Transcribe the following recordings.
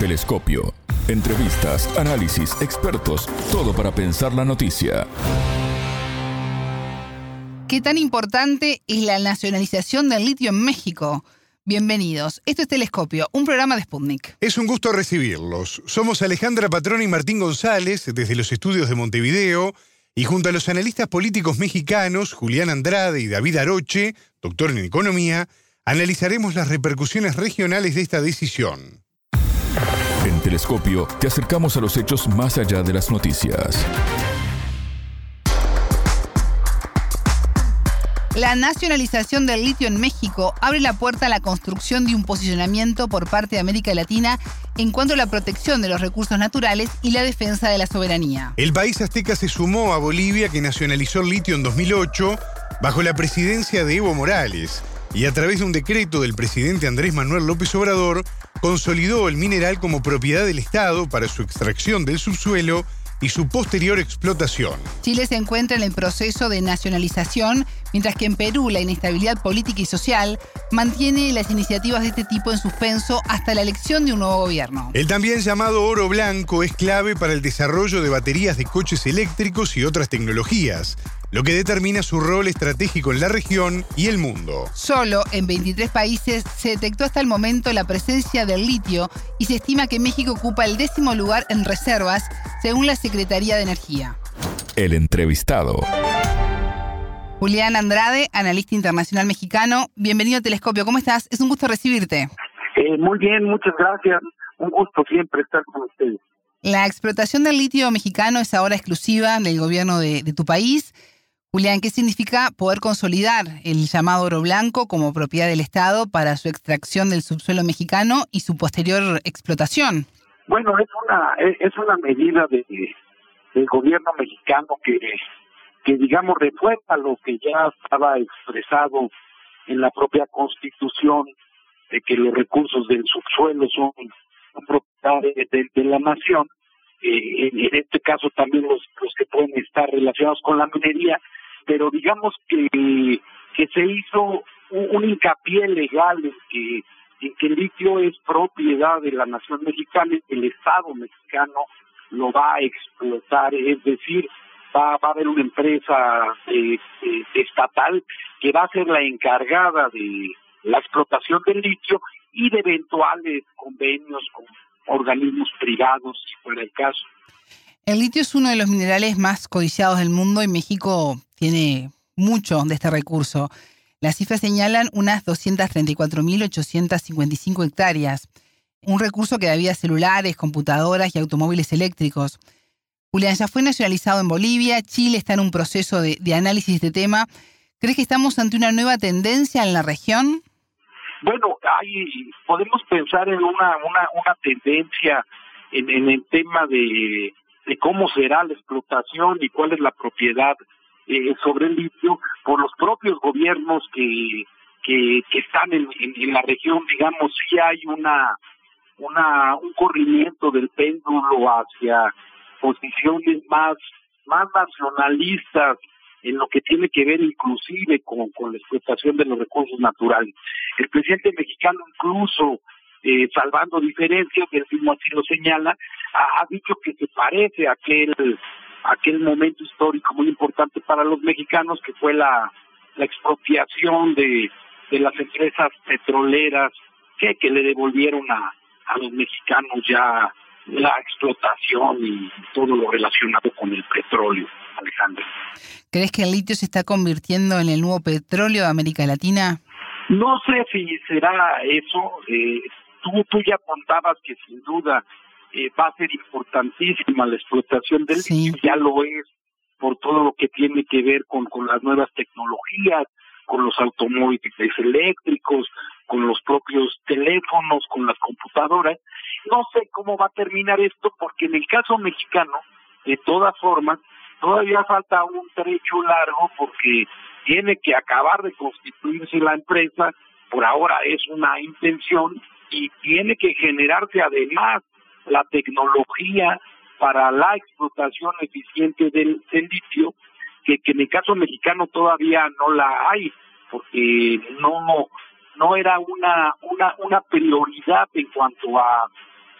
Telescopio. Entrevistas, análisis, expertos, todo para pensar la noticia. ¿Qué tan importante es la nacionalización del litio en México? Bienvenidos. Esto es Telescopio, un programa de Sputnik. Es un gusto recibirlos. Somos Alejandra Patrón y Martín González desde los estudios de Montevideo y junto a los analistas políticos mexicanos Julián Andrade y David Aroche, doctor en economía, analizaremos las repercusiones regionales de esta decisión. En Telescopio te acercamos a los hechos más allá de las noticias. La nacionalización del litio en México abre la puerta a la construcción de un posicionamiento por parte de América Latina en cuanto a la protección de los recursos naturales y la defensa de la soberanía. El país azteca se sumó a Bolivia que nacionalizó el litio en 2008 bajo la presidencia de Evo Morales y a través de un decreto del presidente Andrés Manuel López Obrador consolidó el mineral como propiedad del Estado para su extracción del subsuelo y su posterior explotación. Chile se encuentra en el proceso de nacionalización, mientras que en Perú la inestabilidad política y social mantiene las iniciativas de este tipo en suspenso hasta la elección de un nuevo gobierno. El también llamado oro blanco es clave para el desarrollo de baterías de coches eléctricos y otras tecnologías lo que determina su rol estratégico en la región y el mundo. Solo en 23 países se detectó hasta el momento la presencia del litio y se estima que México ocupa el décimo lugar en reservas, según la Secretaría de Energía. El entrevistado. Julián Andrade, analista internacional mexicano. Bienvenido a Telescopio. ¿Cómo estás? Es un gusto recibirte. Eh, muy bien, muchas gracias. Un gusto siempre estar con ustedes. La explotación del litio mexicano es ahora exclusiva del gobierno de tu país. Julián, ¿qué significa poder consolidar el llamado oro blanco como propiedad del Estado para su extracción del subsuelo mexicano y su posterior explotación? Bueno, es una es una medida de, del gobierno mexicano que, que digamos refuerza lo que ya estaba expresado en la propia Constitución de que los recursos del subsuelo son propiedad de, la nación. Eh, en, este caso también los, los que pueden estar relacionados con la minería pero digamos que, que se hizo un, hincapié legal en que, el litio es propiedad de la nación mexicana el Estado mexicano lo va a explotar, es decir, va, va a haber una empresa eh, eh, estatal que va a ser la encargada de la explotación del litio y de eventuales convenios con organismos privados, si fuera el caso. El litio es uno de los minerales más codiciados del mundo y México tiene mucho de este recurso. Las cifras señalan unas 234.855 hectáreas, un recurso que había celulares, computadoras y automóviles eléctricos. Julián, ya fue nacionalizado en Bolivia, Chile está en un proceso de, análisis de este tema. ¿Crees que estamos ante una nueva tendencia en la región? Bueno, hay, podemos pensar en una, una, tendencia en, en el tema de, de cómo será la explotación y cuál es la propiedad eh, sobre el litio por los propios gobiernos que que, que están en, la región, digamos, sí hay una una un corrimiento del péndulo hacia posiciones más más nacionalistas en lo que tiene que ver inclusive con, con la explotación de los recursos naturales. El presidente mexicano incluso eh, salvando diferencias, el mismo así lo señala, ha, ha, dicho que se parece a aquel aquel momento histórico muy importante para los mexicanos que fue la, la expropiación de, de las empresas petroleras que, que le devolvieron a, a los mexicanos ya la explotación y todo lo relacionado con el petróleo, Alejandro. ¿Crees que el litio se está convirtiendo en el nuevo petróleo de América Latina? No sé si será eso. Eh, tú, tú ya apuntabas que sin duda eh, va a ser importantísima la explotación del litio, ya lo es por todo lo que tiene que ver con, con las nuevas tecnologías, con los automóviles eléctricos, con los propios teléfonos, con las computadoras. No sé cómo va a terminar esto, porque en el caso mexicano, de todas formas, todavía falta un trecho largo porque tiene que acabar de constituirse la empresa, por ahora es una intención, y tiene que generarse además la tecnología para la explotación eficiente del, litio, que, que en el caso mexicano todavía no la hay, porque no no era una una una prioridad en cuanto a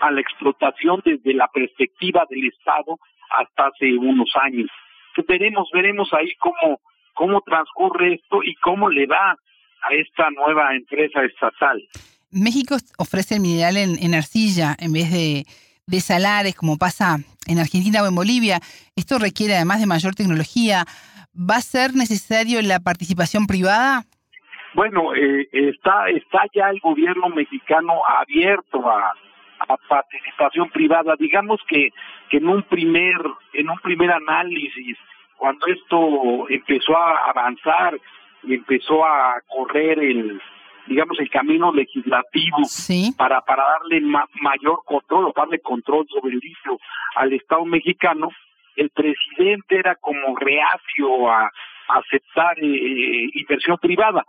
a la explotación desde la perspectiva del Estado hasta hace unos años. veremos, veremos ahí cómo, cómo transcurre esto y cómo le va a esta nueva empresa estatal. México ofrece el mineral en, arcilla en vez de, de salares, como pasa en Argentina o en Bolivia. Esto requiere además de mayor tecnología. ¿Va a ser necesario la participación privada? Bueno, eh, está está ya el gobierno mexicano abierto a, a participación privada. Digamos que, que en un primer en un primer análisis, cuando esto empezó a avanzar y empezó a correr el digamos el camino legislativo para para darle mayor control o darle control sobre el litio al Estado mexicano, el presidente era como reacio a, aceptar eh, inversión privada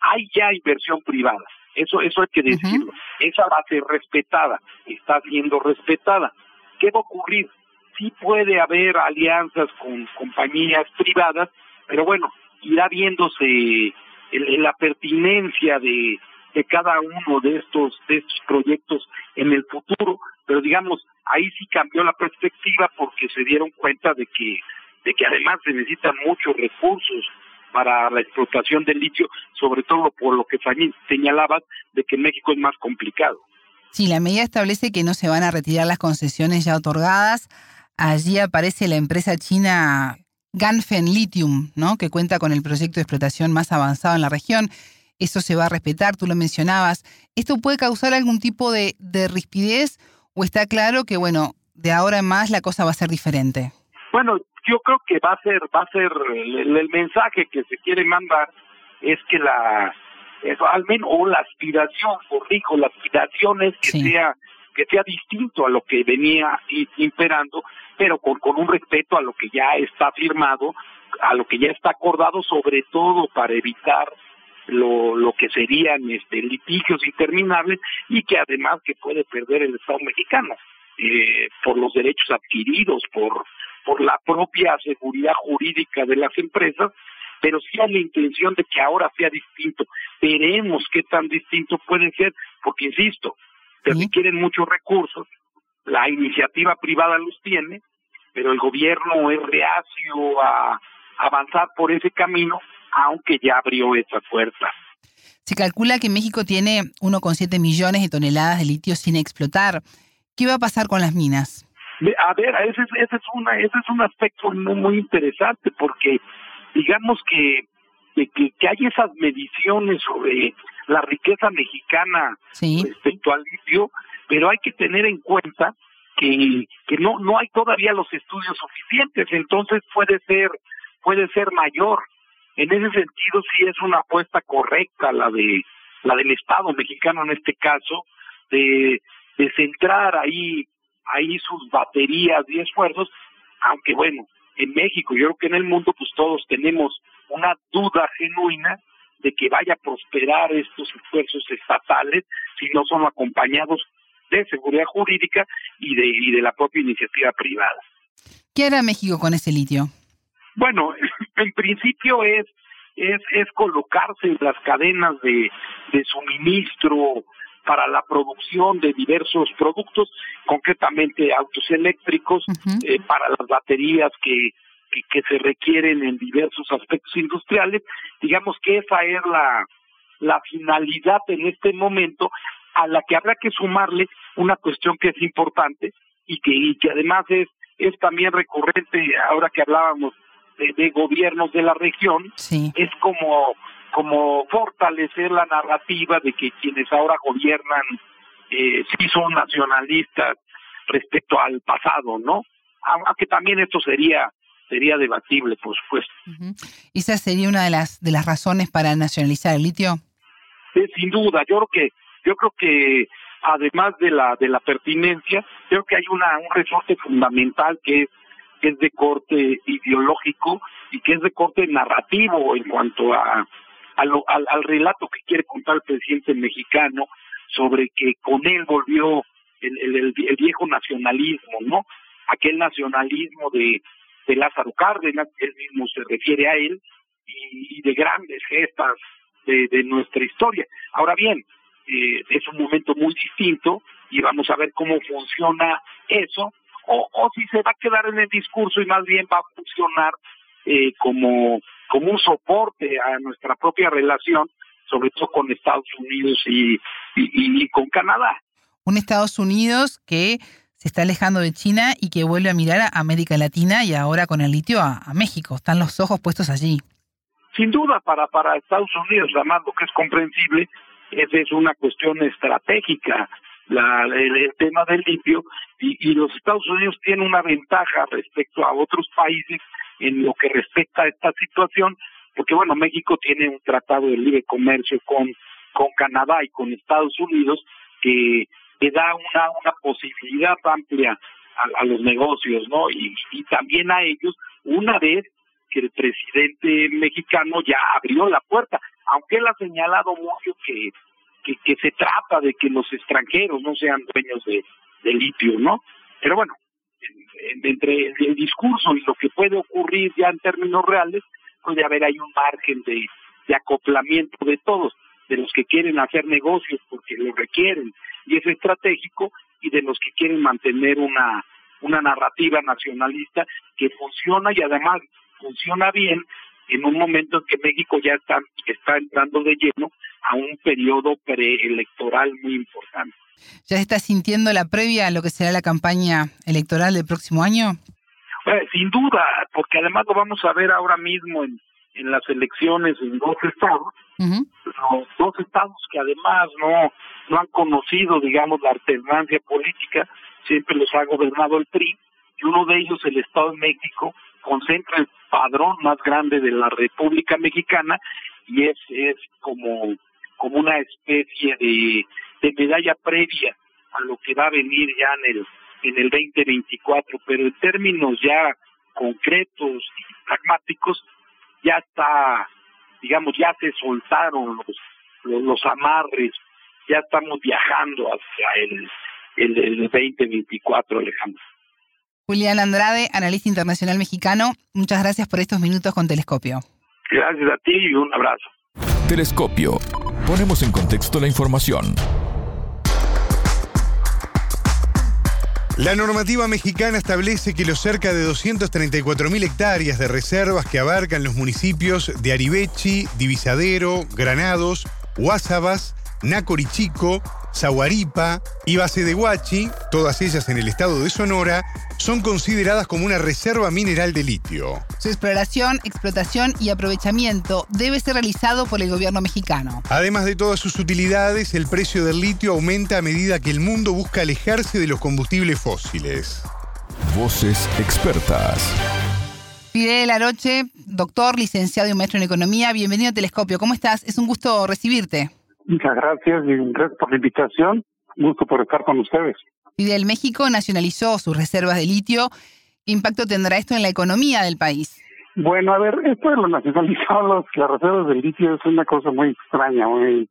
hay ya inversión privada. Eso, eso hay que decirlo. Esa va a ser respetada, está siendo respetada. ¿Qué va a ocurrir? Sí puede haber alianzas con compañías privadas, pero bueno, irá viéndose la pertinencia de, cada uno de estos, de estos proyectos en el futuro, pero digamos, ahí sí cambió la perspectiva porque se dieron cuenta de que, de que además se necesitan muchos recursos para la explotación del litio, sobre todo por lo que señalabas de que México es más complicado. Sí, la medida establece que no se van a retirar las concesiones ya otorgadas. Allí aparece la empresa china Ganfen Lithium, ¿no? que cuenta con el proyecto de explotación más avanzado en la región. Eso se va a respetar, tú lo mencionabas. ¿Esto puede causar algún tipo de, de rispidez o está claro que, bueno, de ahora en más la cosa va a ser diferente? Bueno, yo creo que va a ser va a ser el, mensaje que se quiere mandar es que la al menos o la aspiración corrijo la aspiración es que sea que sea distinto a lo que venía imperando pero con, con un respeto a lo que ya está firmado a lo que ya está acordado sobre todo para evitar lo, lo que serían este litigios interminables y que además que puede perder el Estado mexicano eh, por los derechos adquiridos por por la propia seguridad jurídica de las empresas, pero sí hay la intención de que ahora sea distinto. Veremos qué tan distinto puede ser, porque insisto, se requieren muchos recursos, la iniciativa privada los tiene, pero el gobierno es reacio a avanzar por ese camino, aunque ya abrió esa puerta. Se calcula que México tiene 1,7 millones de toneladas de litio sin explotar. ¿Qué va a pasar con las minas? A ver, ese, ese es una ese es un aspecto muy, muy interesante porque digamos que, que, que hay esas mediciones sobre la riqueza mexicana respecto al litio, pero hay que tener en cuenta que, que no no hay todavía los estudios suficientes, entonces puede ser puede ser mayor. En ese sentido sí es una apuesta correcta la de la del Estado mexicano en este caso de de centrar ahí ahí sus baterías y esfuerzos, aunque bueno, en México, yo creo que en el mundo, pues todos tenemos una duda genuina de que vaya a prosperar estos esfuerzos estatales si no son acompañados de seguridad jurídica y de, y de la propia iniciativa privada. ¿Qué hará México con ese litio? Bueno, en principio es es, es colocarse en las cadenas de, de suministro para la producción de diversos productos, concretamente autos eléctricos, eh, para las baterías que, que, se requieren en diversos aspectos industriales. Digamos que esa es la, la finalidad en este momento a la que habrá que sumarle una cuestión que es importante y que, y que además es, es también recurrente ahora que hablábamos de, gobiernos de la región, es como como fortalecer la narrativa de que quienes ahora gobiernan eh, sí son nacionalistas respecto al pasado, ¿no? Aunque también esto sería sería debatible, por supuesto. ¿Esa sería una de las de las razones para nacionalizar el litio? sin duda, yo creo que yo creo que además de la de la pertinencia, creo que hay una un resorte fundamental que es que es de corte ideológico y que es de corte narrativo en cuanto a al, relato que quiere contar el presidente mexicano sobre que con él volvió el, el, viejo nacionalismo, ¿no? Aquel nacionalismo de, de Lázaro Cárdenas, él mismo se refiere a él, y, de grandes gestas de, de, nuestra historia. Ahora bien, eh, es un momento muy distinto y vamos a ver cómo funciona eso, o, o si se va a quedar en el discurso y más bien va a funcionar eh, como, como un soporte a nuestra propia relación, sobre todo con Estados Unidos y, y, con Canadá. Un Estados Unidos que se está alejando de China y que vuelve a mirar a América Latina y ahora con el litio a, a México. Están los ojos puestos allí. Sin duda, para, para Estados Unidos, además lo que es comprensible, esa es una cuestión estratégica, la, el, tema del litio, y, los Estados Unidos tienen una ventaja respecto a otros países en lo que respecta a esta situación, porque bueno, México tiene un tratado de libre comercio con, con Canadá y con Estados Unidos que, que da una, una posibilidad amplia a, los negocios, ¿no? Y también a ellos, una vez que el presidente mexicano ya abrió la puerta, aunque él ha señalado mucho que, que, se trata de que los extranjeros no sean dueños de, de litio, ¿no? Pero bueno, entre el discurso y lo que puede ocurrir ya en términos reales, puede haber ahí un margen de, de acoplamiento de todos, de los que quieren hacer negocios porque lo requieren y es estratégico, y de los que quieren mantener una, una narrativa nacionalista que funciona y además funciona bien en un momento en que México ya está, está entrando de lleno a un periodo preelectoral muy importante. ¿Ya se está sintiendo la previa a lo que será la campaña electoral del próximo año? sin duda, porque además lo vamos a ver ahora mismo en, en las elecciones en dos estados, los dos estados que además no, no han conocido, digamos, la alternancia política, siempre los ha gobernado el PRI, y uno de ellos, el Estado de México, concentra el padrón más grande de la República Mexicana y es, es como, como una especie de, medalla previa a lo que va a venir ya en el, en el 2024, pero en términos ya concretos y pragmáticos, ya está, digamos, ya se soltaron los, los, los amarres, ya estamos viajando hacia el, el, el 2024, Alejandro. Julián Andrade, analista internacional mexicano, muchas gracias por estos minutos con Telescopio. Gracias a ti y un abrazo. Telescopio. Ponemos en contexto la información. La normativa mexicana establece que los cerca de 234.000 hectáreas de reservas que abarcan los municipios de Aribechi, Divisadero, Granados, Guasabas, Nacorichico, Zaguaripa y Base de Huachi, todas ellas en el estado de Sonora, son consideradas como una reserva mineral de litio. Su exploración, explotación y aprovechamiento debe ser realizado por el gobierno mexicano. Además de todas sus utilidades, el precio del litio aumenta a medida que el mundo busca alejarse de los combustibles fósiles. Voces expertas. Fidel Aroche, doctor, licenciado y maestro en economía, bienvenido a Telescopio. ¿Cómo estás? Es un gusto recibirte. Muchas gracias y gracias por la invitación. Gusto por estar con ustedes. Fidel, México nacionalizó sus reservas de litio. ¿Qué impacto tendrá esto en la economía del país? Bueno, a ver, esto de lo nacionalizado, las reservas de litio es una cosa muy extraña, muy,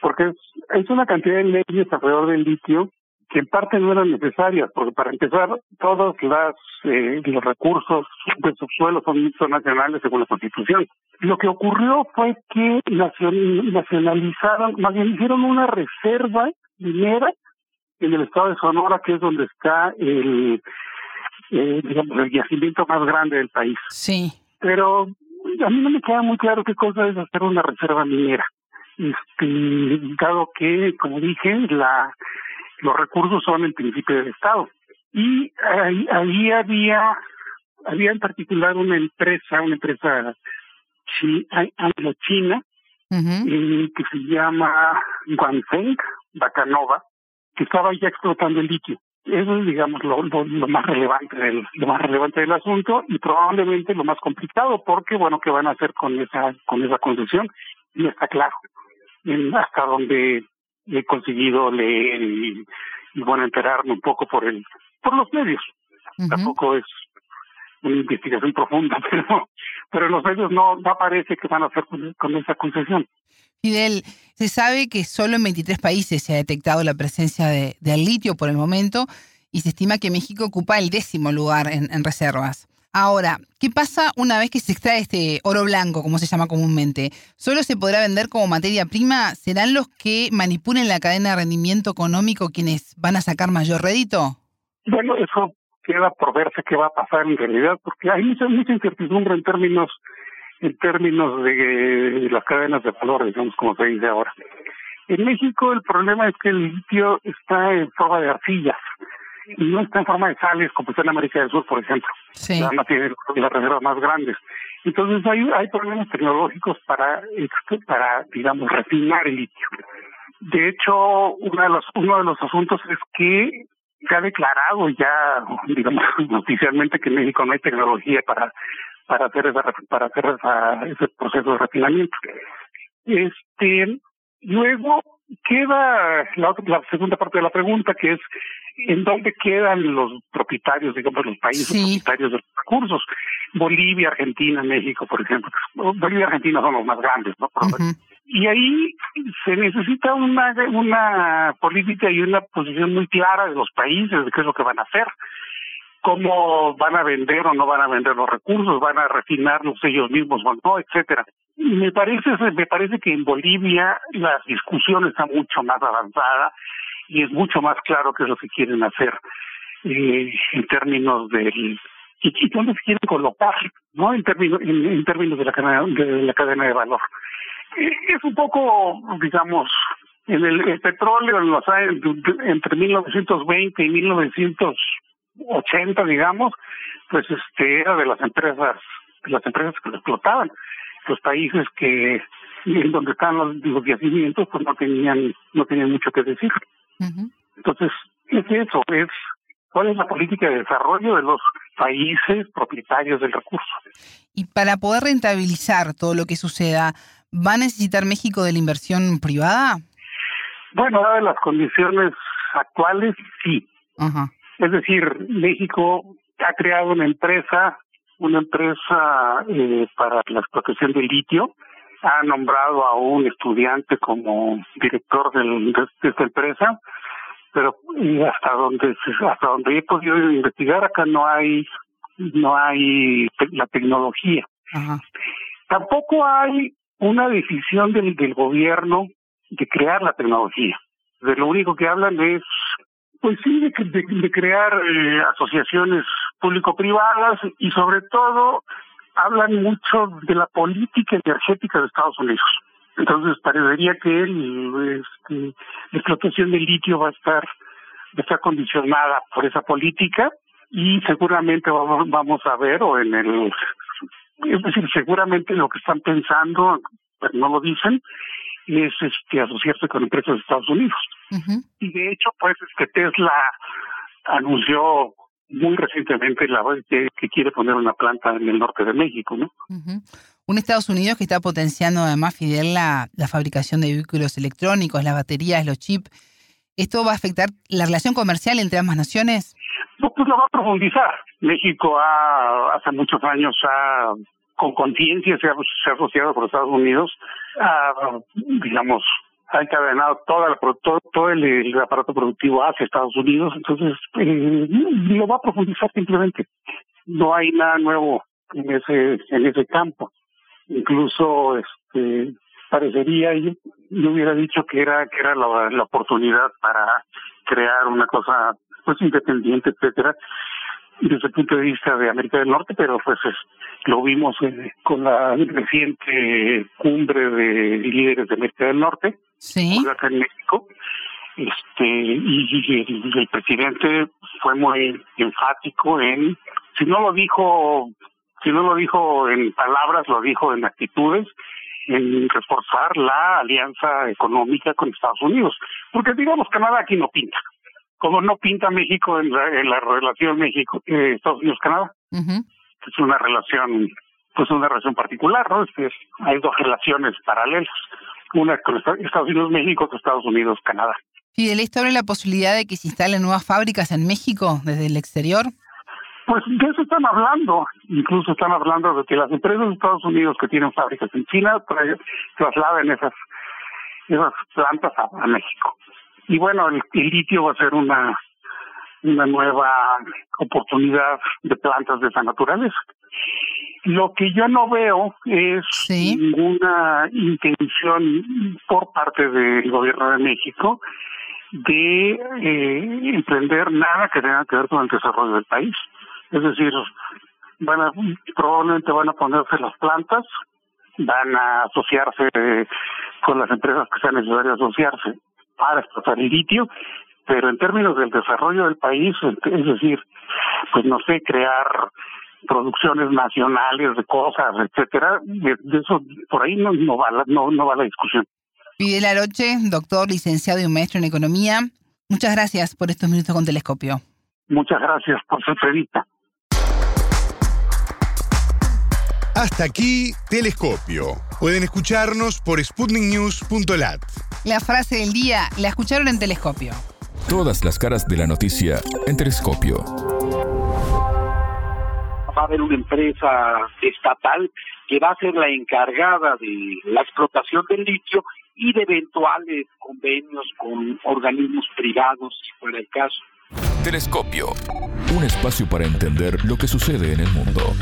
porque es, es una cantidad de leyes alrededor del litio que en parte no eran necesarias, porque para empezar, todos las, eh, los recursos de subsuelo son, son nacionales según la Constitución. Lo que ocurrió fue que nacionalizaron, más bien hicieron una reserva minera en el estado de Sonora, que es donde está el, eh, digamos, el yacimiento más grande del país. Sí. Pero a mí no me queda muy claro qué cosa es hacer una reserva minera. Este, dado que, como dije, la los recursos son el principio del Estado. Y ahí, ahí había, había en particular una empresa, una empresa anglo-china, eh, que se llama Guangzheng, Bacanova, que estaba ya explotando el litio. Eso es, digamos, lo, lo, más relevante del, lo más relevante del asunto y probablemente lo más complicado, porque, bueno, ¿qué van a hacer con esa, con esa concesión? No está claro. hasta donde he conseguido leer y, bueno, enterarme un poco por el, por los medios. Tampoco es una investigación profunda, pero, pero los medios no, no aparece que van a hacer con, esa concesión. Fidel, se sabe que solo en 23 países se ha detectado la presencia de, del litio por el momento y se estima que México ocupa el décimo lugar en, en reservas. Ahora, ¿qué pasa una vez que se extrae este oro blanco, como se llama comúnmente? ¿Solo se podrá vender como materia prima? ¿Serán los que manipulen la cadena de rendimiento económico quienes van a sacar mayor rédito? Bueno, eso queda por verse qué va a pasar en realidad, porque hay mucha, mucha incertidumbre en términos en términos de las cadenas de valor, digamos, como se dice ahora. En México el problema es que el litio está en forma de arcillas no está en forma de sales como está en América del Sur, por ejemplo. Sí. Además tiene las reservas más grandes. Entonces hay, hay problemas tecnológicos para, para, digamos, refinar el litio. De hecho, uno de los, uno de los asuntos es que se ha declarado ya, digamos, oficialmente que en México no hay tecnología para para hacer esa, para hacer esa, ese proceso de refinamiento. Este, luego queda la, la segunda parte de la pregunta, que es en dónde quedan los propietarios, digamos, los países propietarios de los recursos. Bolivia, Argentina, México, por ejemplo. Bolivia y Argentina son los más grandes, ¿no? Y ahí se necesita una, una política y una posición muy clara de los países de qué es lo que van a hacer cómo van a vender o no van a vender los recursos, van a refinarlos ellos mismos o no, etcétera. Me parece, me parece que en Bolivia la discusión está mucho más avanzada y es mucho más claro qué es lo que quieren hacer eh, en términos del y, dónde se quieren colocar, ¿no? En términos en, términos de la cadena de la cadena de valor. Eh, es un poco, digamos, en el, petróleo en los entre 1920 y 1980, digamos, pues este era de las empresas de las empresas que lo explotaban. Los países que en donde están los, los yacimientos pues no tenían no tenían mucho que decir. Entonces, es eso, es cuál es la política de desarrollo de los países propietarios del recurso. Y para poder rentabilizar todo lo que suceda, ¿va a necesitar México de la inversión privada? Bueno, dadas las condiciones actuales, sí. Es decir, México ha creado una empresa, una empresa eh, para la explotación del litio, ha nombrado a un estudiante como director del, de, esta empresa, pero hasta donde hasta donde he podido investigar acá no hay no hay la tecnología. Tampoco hay una decisión del, del gobierno de crear la tecnología. De lo único que hablan es, pues sí, de, de crear eh, asociaciones público-privadas y sobre todo hablan mucho de la política energética de Estados Unidos. Entonces parecería que el, este, la explotación del litio va a estar va a estar condicionada por esa política y seguramente vamos, vamos a ver o en el es decir seguramente lo que están pensando pero no lo dicen es este asociarse con empresas de Estados Unidos y de hecho pues que Tesla anunció muy recientemente la que, que quiere poner una planta en el norte de México, ¿no? Un Estados Unidos que está potenciando además, Fidel, la, la fabricación de vehículos electrónicos, las baterías, los chips. ¿Esto va a afectar la relación comercial entre ambas naciones? No, pues lo va a profundizar. México ha, hace muchos años ha, con conciencia se ha, se ha asociado con Estados Unidos, ha, digamos, ha encadenado toda la, todo, todo el, aparato productivo hacia Estados Unidos, entonces eh, lo va a profundizar simplemente. No hay nada nuevo en ese en ese campo. Incluso este parecería yo, yo hubiera dicho que era que era la, la oportunidad para crear una cosa pues independiente, etcétera, desde el punto de vista de América del Norte, pero pues es, lo vimos eh, con la reciente cumbre de líderes de América del Norte, sí. acá en México, este y, el, presidente fue muy enfático en, si no lo dijo, si no lo dijo en palabras, lo dijo en actitudes, en reforzar la alianza económica con Estados Unidos, porque digamos Canadá aquí no pinta como no pinta México en la, relación México eh, Estados Unidos Canadá. Es una relación pues una relación particular no es, hay dos relaciones paralelas. Una con Estados Unidos México otra Estados Unidos Canadá. Fidel esto abre la posibilidad de que se instalen nuevas fábricas en México desde el exterior pues de eso están hablando, incluso están hablando de que las empresas de Estados Unidos que tienen fábricas en China trasladen esas esas plantas a México. Y bueno, el, litio va a ser una una nueva oportunidad de plantas de esa naturaleza. Lo que yo no veo es ninguna intención por parte del gobierno de México de eh, emprender nada que tenga que ver con el desarrollo del país. Es decir, van a, probablemente van a ponerse las plantas, van a asociarse con las empresas que sean necesarias asociarse para explotar el litio, pero en términos del desarrollo del país, es decir, pues no sé, crear producciones nacionales de cosas, etcétera, de, eso por ahí no, no va la, no, no va la discusión. Fidel Aroche, doctor, licenciado y maestro en economía, muchas gracias por estos minutos con Telescopio. Muchas gracias por su entrevista. Hasta aquí, Telescopio. Pueden escucharnos por sputniknews.lat. La frase del día la escucharon en Telescopio. Todas las caras de la noticia en Telescopio. Va a haber una empresa estatal que va a ser la encargada de la explotación del litio y de eventuales convenios con organismos privados, si fuera el caso. Telescopio. Un espacio para entender lo que sucede en el mundo.